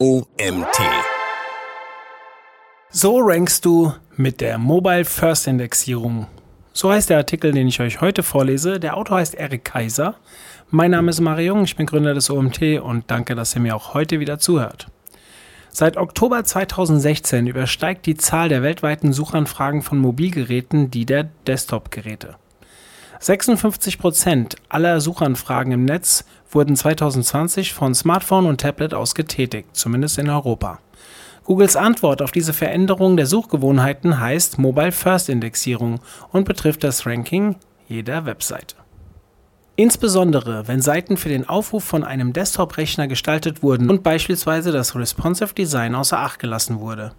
OMT. So rankst du mit der Mobile First Indexierung. So heißt der Artikel, den ich euch heute vorlese. Der Autor heißt Erik Kaiser. Mein Name ist Mario Jung, ich bin Gründer des OMT und danke, dass ihr mir auch heute wieder zuhört. Seit Oktober 2016 übersteigt die Zahl der weltweiten Suchanfragen von Mobilgeräten die der Desktop-Geräte. 56 Prozent aller Suchanfragen im Netz wurden 2020 von Smartphone und Tablet aus getätigt, zumindest in Europa. Googles Antwort auf diese Veränderung der Suchgewohnheiten heißt Mobile First Indexierung und betrifft das Ranking jeder Webseite. Insbesondere, wenn Seiten für den Aufruf von einem Desktop-Rechner gestaltet wurden und beispielsweise das Responsive Design außer Acht gelassen wurde.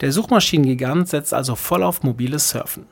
Der Suchmaschinengigant setzt also voll auf mobiles Surfen.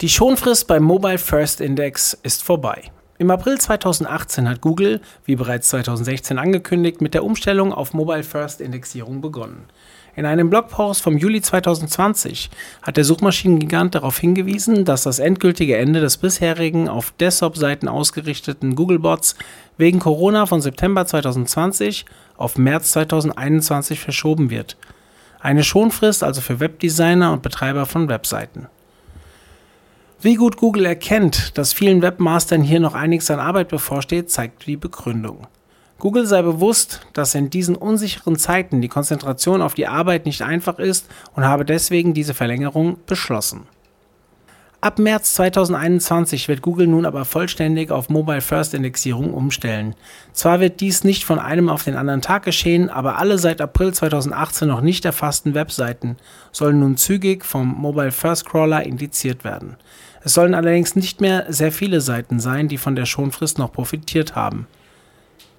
Die Schonfrist beim Mobile First Index ist vorbei. Im April 2018 hat Google, wie bereits 2016 angekündigt, mit der Umstellung auf Mobile First Indexierung begonnen. In einem Blogpost vom Juli 2020 hat der Suchmaschinengigant darauf hingewiesen, dass das endgültige Ende des bisherigen auf Desktop-Seiten ausgerichteten Googlebots wegen Corona von September 2020 auf März 2021 verschoben wird. Eine Schonfrist also für Webdesigner und Betreiber von Webseiten. Wie gut Google erkennt, dass vielen Webmastern hier noch einiges an Arbeit bevorsteht, zeigt die Begründung. Google sei bewusst, dass in diesen unsicheren Zeiten die Konzentration auf die Arbeit nicht einfach ist und habe deswegen diese Verlängerung beschlossen. Ab März 2021 wird Google nun aber vollständig auf Mobile First Indexierung umstellen. Zwar wird dies nicht von einem auf den anderen Tag geschehen, aber alle seit April 2018 noch nicht erfassten Webseiten sollen nun zügig vom Mobile First Crawler indiziert werden. Es sollen allerdings nicht mehr sehr viele Seiten sein, die von der Schonfrist noch profitiert haben.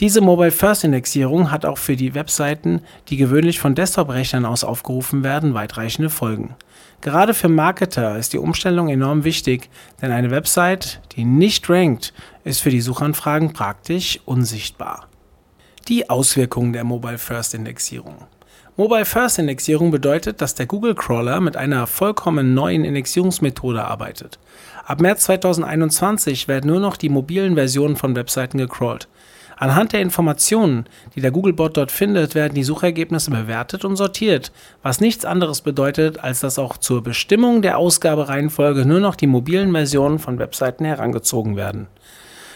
Diese Mobile First Indexierung hat auch für die Webseiten, die gewöhnlich von Desktop-Rechnern aus aufgerufen werden, weitreichende Folgen. Gerade für Marketer ist die Umstellung enorm wichtig, denn eine Website, die nicht rankt, ist für die Suchanfragen praktisch unsichtbar. Die Auswirkungen der Mobile First Indexierung. Mobile First Indexierung bedeutet, dass der Google Crawler mit einer vollkommen neuen Indexierungsmethode arbeitet. Ab März 2021 werden nur noch die mobilen Versionen von Webseiten gecrawlt. Anhand der Informationen, die der Googlebot dort findet, werden die Suchergebnisse bewertet und sortiert, was nichts anderes bedeutet, als dass auch zur Bestimmung der Ausgabereihenfolge nur noch die mobilen Versionen von Webseiten herangezogen werden.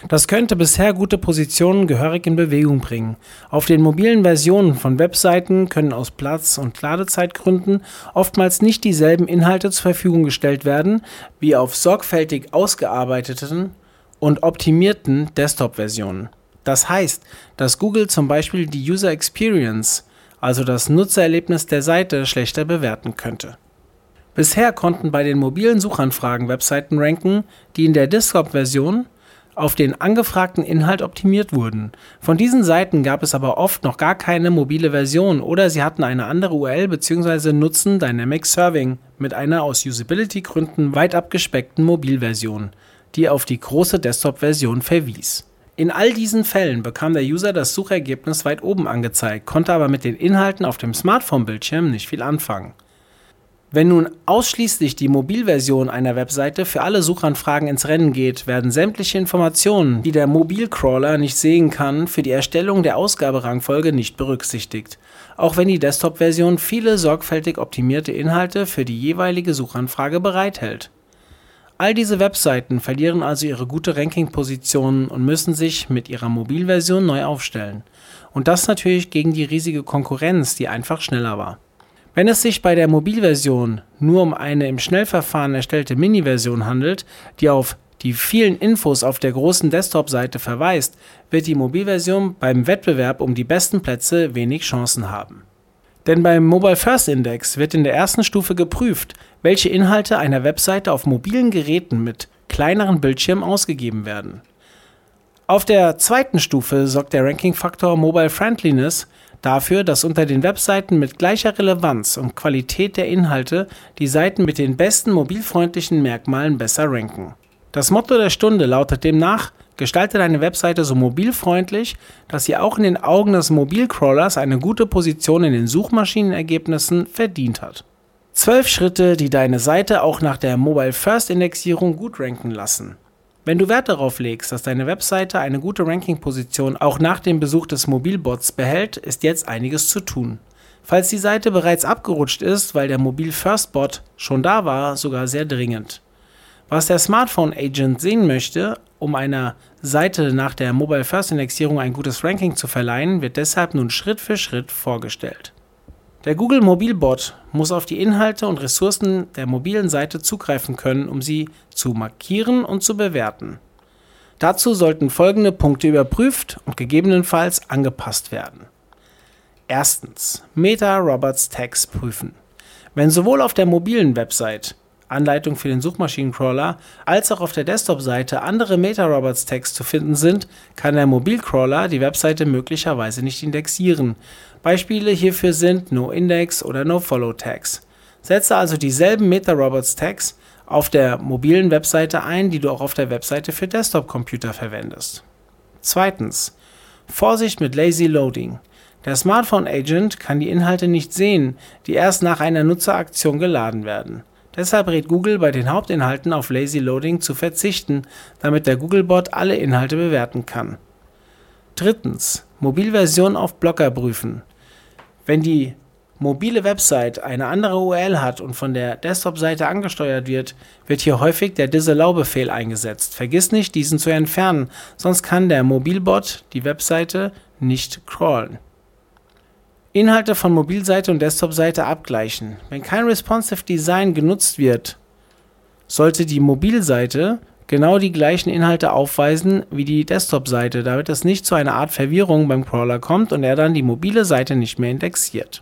Das könnte bisher gute Positionen gehörig in Bewegung bringen. Auf den mobilen Versionen von Webseiten können aus Platz- und Ladezeitgründen oftmals nicht dieselben Inhalte zur Verfügung gestellt werden wie auf sorgfältig ausgearbeiteten und optimierten Desktop-Versionen. Das heißt, dass Google zum Beispiel die User Experience, also das Nutzererlebnis der Seite, schlechter bewerten könnte. Bisher konnten bei den mobilen Suchanfragen Webseiten ranken, die in der Desktop-Version auf den angefragten Inhalt optimiert wurden. Von diesen Seiten gab es aber oft noch gar keine mobile Version oder sie hatten eine andere URL bzw. nutzen Dynamic Serving mit einer aus Usability-Gründen weit abgespeckten Mobilversion, die auf die große Desktop-Version verwies. In all diesen Fällen bekam der User das Suchergebnis weit oben angezeigt, konnte aber mit den Inhalten auf dem Smartphone-Bildschirm nicht viel anfangen. Wenn nun ausschließlich die Mobilversion einer Webseite für alle Suchanfragen ins Rennen geht, werden sämtliche Informationen, die der Mobilcrawler nicht sehen kann, für die Erstellung der Ausgaberangfolge nicht berücksichtigt, auch wenn die Desktop-Version viele sorgfältig optimierte Inhalte für die jeweilige Suchanfrage bereithält. All diese Webseiten verlieren also ihre gute Ranking-Positionen und müssen sich mit ihrer Mobilversion neu aufstellen. Und das natürlich gegen die riesige Konkurrenz, die einfach schneller war. Wenn es sich bei der Mobilversion nur um eine im Schnellverfahren erstellte Mini-Version handelt, die auf die vielen Infos auf der großen Desktop-Seite verweist, wird die Mobilversion beim Wettbewerb um die besten Plätze wenig Chancen haben. Denn beim Mobile First Index wird in der ersten Stufe geprüft, welche Inhalte einer Webseite auf mobilen Geräten mit kleineren Bildschirmen ausgegeben werden. Auf der zweiten Stufe sorgt der Ranking-Faktor Mobile Friendliness dafür, dass unter den Webseiten mit gleicher Relevanz und Qualität der Inhalte die Seiten mit den besten mobilfreundlichen Merkmalen besser ranken. Das Motto der Stunde lautet demnach Gestalte deine Webseite so mobilfreundlich, dass sie auch in den Augen des Mobilcrawlers eine gute Position in den Suchmaschinenergebnissen verdient hat. Zwölf Schritte, die deine Seite auch nach der Mobile First Indexierung gut ranken lassen. Wenn du Wert darauf legst, dass deine Webseite eine gute Ranking-Position auch nach dem Besuch des Mobilbots behält, ist jetzt einiges zu tun. Falls die Seite bereits abgerutscht ist, weil der Mobil First Bot schon da war, sogar sehr dringend. Was der Smartphone Agent sehen möchte, um einer Seite nach der Mobile First Indexierung ein gutes Ranking zu verleihen, wird deshalb nun Schritt für Schritt vorgestellt. Der Google Mobilbot muss auf die Inhalte und Ressourcen der mobilen Seite zugreifen können, um sie zu markieren und zu bewerten. Dazu sollten folgende Punkte überprüft und gegebenenfalls angepasst werden. Erstens Meta Roberts Tags prüfen. Wenn sowohl auf der mobilen Website Anleitung für den Suchmaschinencrawler als auch auf der Desktop-Seite andere Meta-Robots-Tags zu finden sind, kann der Mobilcrawler die Webseite möglicherweise nicht indexieren. Beispiele hierfür sind NoIndex oder NoFollow-Tags. Setze also dieselben Meta-Robots-Tags auf der mobilen Webseite ein, die du auch auf der Webseite für Desktop-Computer verwendest. Zweitens. Vorsicht mit Lazy Loading. Der Smartphone Agent kann die Inhalte nicht sehen, die erst nach einer Nutzeraktion geladen werden. Deshalb rät Google bei den Hauptinhalten auf Lazy Loading zu verzichten, damit der Googlebot alle Inhalte bewerten kann. Drittens. Mobilversion auf Blocker prüfen. Wenn die mobile Website eine andere URL hat und von der Desktop-Seite angesteuert wird, wird hier häufig der Disallow-Befehl eingesetzt. Vergiss nicht, diesen zu entfernen, sonst kann der Mobilbot die Webseite nicht crawlen. Inhalte von Mobilseite und Desktopseite abgleichen. Wenn kein responsive Design genutzt wird, sollte die Mobilseite genau die gleichen Inhalte aufweisen wie die Desktop-Seite, damit es nicht zu einer Art Verwirrung beim Crawler kommt und er dann die mobile Seite nicht mehr indexiert.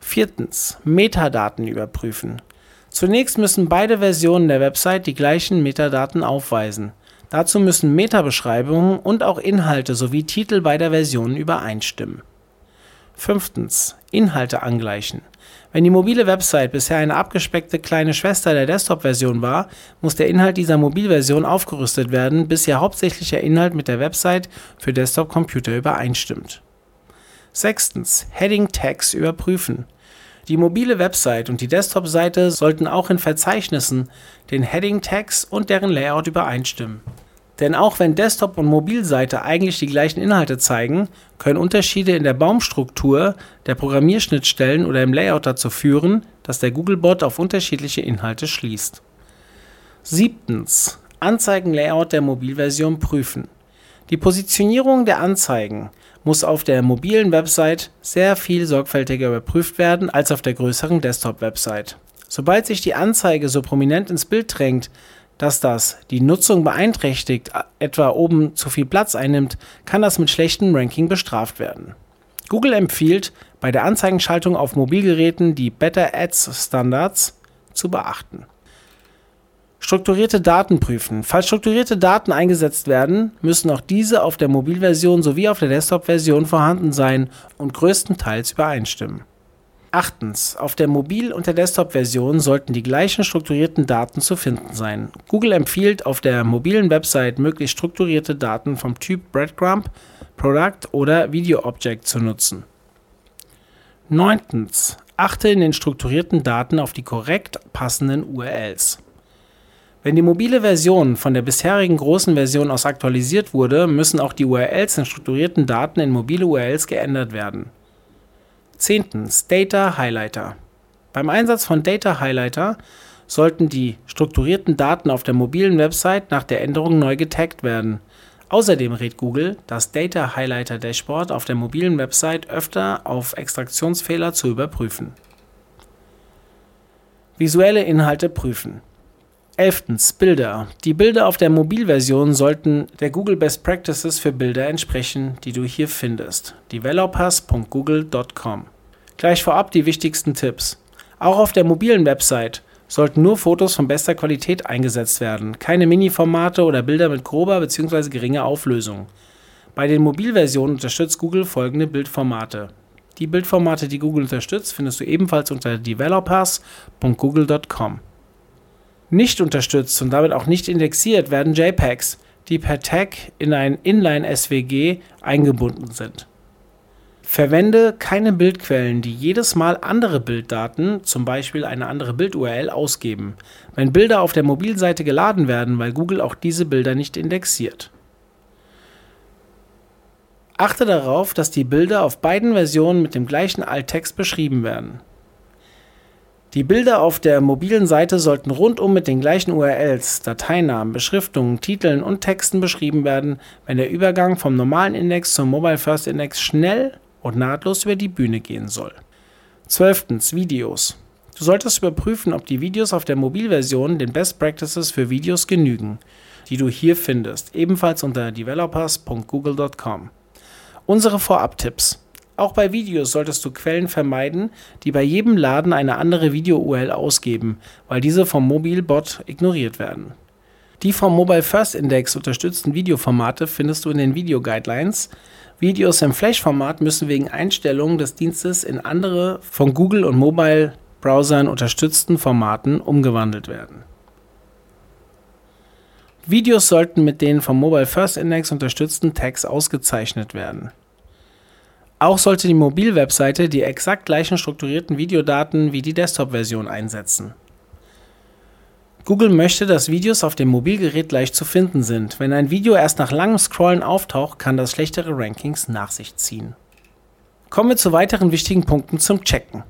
Viertens. Metadaten überprüfen. Zunächst müssen beide Versionen der Website die gleichen Metadaten aufweisen. Dazu müssen Metabeschreibungen und auch Inhalte sowie Titel beider Versionen übereinstimmen. Fünftens. Inhalte angleichen. Wenn die mobile Website bisher eine abgespeckte kleine Schwester der Desktop-Version war, muss der Inhalt dieser Mobilversion aufgerüstet werden, bis ihr hauptsächlicher Inhalt mit der Website für Desktop-Computer übereinstimmt. Sechstens. Heading Tags überprüfen. Die mobile Website und die Desktop-Seite sollten auch in Verzeichnissen den Heading Tags und deren Layout übereinstimmen. Denn auch wenn Desktop und Mobilseite eigentlich die gleichen Inhalte zeigen, können Unterschiede in der Baumstruktur der Programmierschnittstellen oder im Layout dazu führen, dass der Googlebot auf unterschiedliche Inhalte schließt. Siebtens. Anzeigenlayout der Mobilversion prüfen. Die Positionierung der Anzeigen muss auf der mobilen Website sehr viel sorgfältiger überprüft werden als auf der größeren Desktop-Website. Sobald sich die Anzeige so prominent ins Bild drängt, dass das die Nutzung beeinträchtigt, etwa oben zu viel Platz einnimmt, kann das mit schlechtem Ranking bestraft werden. Google empfiehlt, bei der Anzeigenschaltung auf Mobilgeräten die Better Ads Standards zu beachten. Strukturierte Daten prüfen. Falls strukturierte Daten eingesetzt werden, müssen auch diese auf der Mobilversion sowie auf der Desktop-Version vorhanden sein und größtenteils übereinstimmen. Achtens. Auf der Mobil- und der Desktop-Version sollten die gleichen strukturierten Daten zu finden sein. Google empfiehlt auf der mobilen Website möglichst strukturierte Daten vom Typ Breadcrumb, Product oder Video Object zu nutzen. Neuntens. Achte in den strukturierten Daten auf die korrekt passenden URLs. Wenn die mobile Version von der bisherigen großen Version aus aktualisiert wurde, müssen auch die URLs in strukturierten Daten in mobile URLs geändert werden. Zehntens Data Highlighter. Beim Einsatz von Data Highlighter sollten die strukturierten Daten auf der mobilen Website nach der Änderung neu getaggt werden. Außerdem rät Google, das Data Highlighter Dashboard auf der mobilen Website öfter auf Extraktionsfehler zu überprüfen. Visuelle Inhalte prüfen. 11. Bilder. Die Bilder auf der Mobilversion sollten der Google Best Practices für Bilder entsprechen, die du hier findest. developers.google.com. Gleich vorab die wichtigsten Tipps. Auch auf der mobilen Website sollten nur Fotos von bester Qualität eingesetzt werden, keine Mini-Formate oder Bilder mit grober bzw. geringer Auflösung. Bei den Mobilversionen unterstützt Google folgende Bildformate. Die Bildformate, die Google unterstützt, findest du ebenfalls unter developers.google.com. Nicht unterstützt und damit auch nicht indexiert werden JPEGs, die per Tag in ein Inline-SVG eingebunden sind. Verwende keine Bildquellen, die jedes Mal andere Bilddaten, zum Beispiel eine andere Bild-URL, ausgeben, wenn Bilder auf der Mobilseite geladen werden, weil Google auch diese Bilder nicht indexiert. Achte darauf, dass die Bilder auf beiden Versionen mit dem gleichen Alttext beschrieben werden. Die Bilder auf der mobilen Seite sollten rundum mit den gleichen URLs, Dateinamen, Beschriftungen, Titeln und Texten beschrieben werden, wenn der Übergang vom normalen Index zum Mobile First Index schnell und nahtlos über die Bühne gehen soll. 12. Videos. Du solltest überprüfen, ob die Videos auf der Mobilversion den Best Practices für Videos genügen, die du hier findest, ebenfalls unter developers.google.com. Unsere Vorab-Tipps. Auch bei Videos solltest du Quellen vermeiden, die bei jedem Laden eine andere Video-URL ausgeben, weil diese vom Mobilbot ignoriert werden. Die vom Mobile First Index unterstützten Videoformate findest du in den Video Guidelines. Videos im Flash-Format müssen wegen Einstellungen des Dienstes in andere von Google und Mobile Browsern unterstützten Formaten umgewandelt werden. Videos sollten mit den vom Mobile First Index unterstützten Tags ausgezeichnet werden. Auch sollte die Mobilwebseite die exakt gleichen strukturierten Videodaten wie die Desktop-Version einsetzen. Google möchte, dass Videos auf dem Mobilgerät leicht zu finden sind. Wenn ein Video erst nach langem Scrollen auftaucht, kann das schlechtere Rankings nach sich ziehen. Kommen wir zu weiteren wichtigen Punkten zum Checken.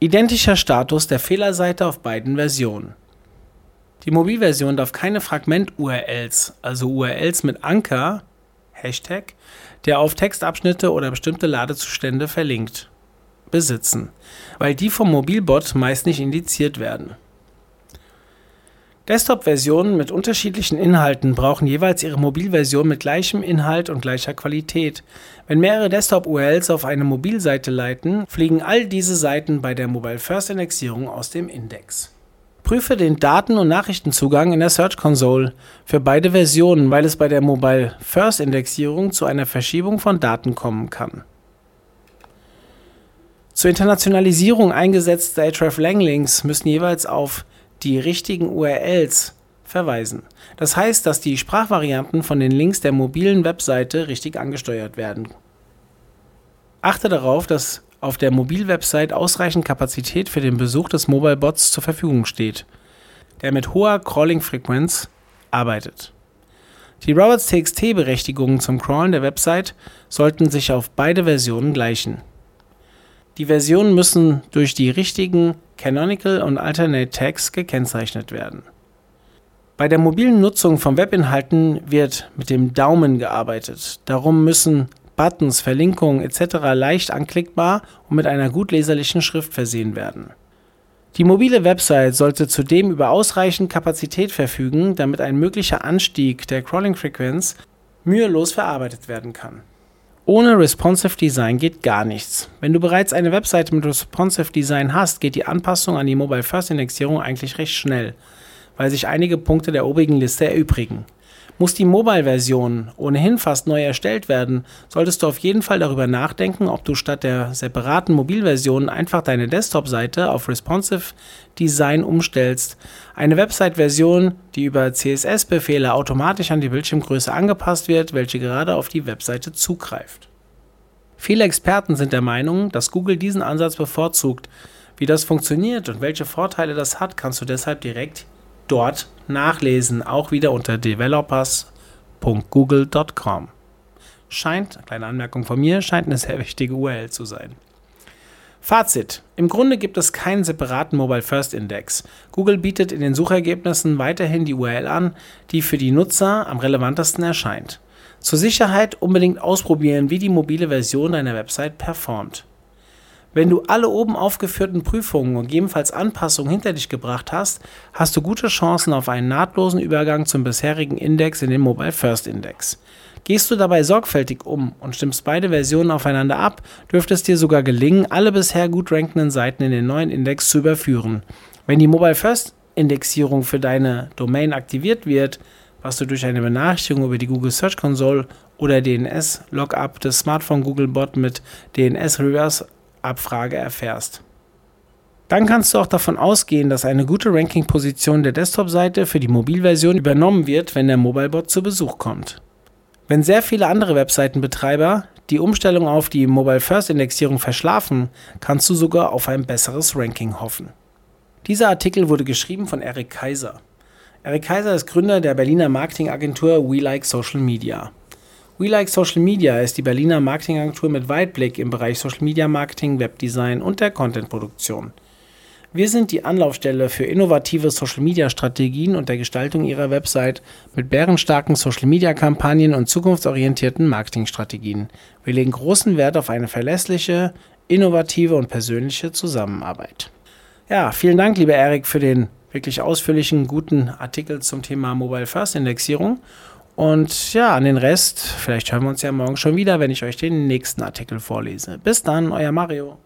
Identischer Status der Fehlerseite auf beiden Versionen. Die Mobilversion darf keine Fragment-URLs, also URLs mit Anker, Hashtag, der auf Textabschnitte oder bestimmte Ladezustände verlinkt, besitzen, weil die vom Mobilbot meist nicht indiziert werden. Desktop-Versionen mit unterschiedlichen Inhalten brauchen jeweils ihre Mobilversion mit gleichem Inhalt und gleicher Qualität. Wenn mehrere Desktop-URLs auf eine Mobilseite leiten, fliegen all diese Seiten bei der Mobile First Indexierung aus dem Index. Prüfe den Daten- und Nachrichtenzugang in der Search Console für beide Versionen, weil es bei der Mobile First Indexierung zu einer Verschiebung von Daten kommen kann. Zur Internationalisierung eingesetzte href-lang-Links müssen jeweils auf die richtigen URLs verweisen. Das heißt, dass die Sprachvarianten von den Links der mobilen Webseite richtig angesteuert werden. Achte darauf, dass auf der Mobilwebsite ausreichend Kapazität für den Besuch des Mobilebots zur Verfügung steht, der mit hoher Crawling-Frequenz arbeitet. Die Robots.txt-Berechtigungen zum Crawlen der Website sollten sich auf beide Versionen gleichen. Die Versionen müssen durch die richtigen Canonical und Alternate Tags gekennzeichnet werden. Bei der mobilen Nutzung von Webinhalten wird mit dem Daumen gearbeitet. Darum müssen Buttons, Verlinkungen etc. leicht anklickbar und mit einer gut leserlichen Schrift versehen werden. Die mobile Website sollte zudem über ausreichend Kapazität verfügen, damit ein möglicher Anstieg der Crawling-Frequenz mühelos verarbeitet werden kann. Ohne Responsive Design geht gar nichts. Wenn du bereits eine Webseite mit Responsive Design hast, geht die Anpassung an die Mobile First Indexierung eigentlich recht schnell, weil sich einige Punkte der obigen Liste erübrigen. Muss die Mobile-Version ohnehin fast neu erstellt werden, solltest du auf jeden Fall darüber nachdenken, ob du statt der separaten Mobilversion einfach deine Desktop-Seite auf Responsive Design umstellst. Eine Website-Version, die über CSS-Befehle automatisch an die Bildschirmgröße angepasst wird, welche gerade auf die Webseite zugreift. Viele Experten sind der Meinung, dass Google diesen Ansatz bevorzugt. Wie das funktioniert und welche Vorteile das hat, kannst du deshalb direkt dort nachlesen, auch wieder unter developers.google.com. Scheint, kleine Anmerkung von mir, scheint eine sehr wichtige URL zu sein. Fazit. Im Grunde gibt es keinen separaten Mobile First Index. Google bietet in den Suchergebnissen weiterhin die URL an, die für die Nutzer am relevantesten erscheint. Zur Sicherheit unbedingt ausprobieren, wie die mobile Version deiner Website performt. Wenn du alle oben aufgeführten Prüfungen und gegebenenfalls Anpassungen hinter dich gebracht hast, hast du gute Chancen auf einen nahtlosen Übergang zum bisherigen Index in den Mobile First Index. Gehst du dabei sorgfältig um und stimmst beide Versionen aufeinander ab, dürfte es dir sogar gelingen, alle bisher gut rankenden Seiten in den neuen Index zu überführen. Wenn die Mobile First Indexierung für deine Domain aktiviert wird, was du durch eine Benachrichtigung über die Google Search Console oder DNS Lookup des Smartphone Google Bot mit DNS Reverse Abfrage erfährst. Dann kannst du auch davon ausgehen, dass eine gute Ranking-Position der Desktop-Seite für die Mobilversion übernommen wird, wenn der Mobilebot zu Besuch kommt. Wenn sehr viele andere Webseitenbetreiber die Umstellung auf die Mobile First Indexierung verschlafen, kannst du sogar auf ein besseres Ranking hoffen. Dieser Artikel wurde geschrieben von Eric Kaiser. Eric Kaiser ist Gründer der Berliner Marketingagentur We Like Social Media. We Like Social Media ist die Berliner Marketingagentur mit Weitblick im Bereich Social Media Marketing, Webdesign und der Contentproduktion. Wir sind die Anlaufstelle für innovative Social-Media-Strategien und der Gestaltung Ihrer Website mit bärenstarken Social-Media-Kampagnen und zukunftsorientierten Marketingstrategien. Wir legen großen Wert auf eine verlässliche, innovative und persönliche Zusammenarbeit. Ja, vielen Dank, lieber Erik, für den wirklich ausführlichen, guten Artikel zum Thema Mobile First Indexierung. Und ja, an den Rest, vielleicht hören wir uns ja morgen schon wieder, wenn ich euch den nächsten Artikel vorlese. Bis dann, euer Mario.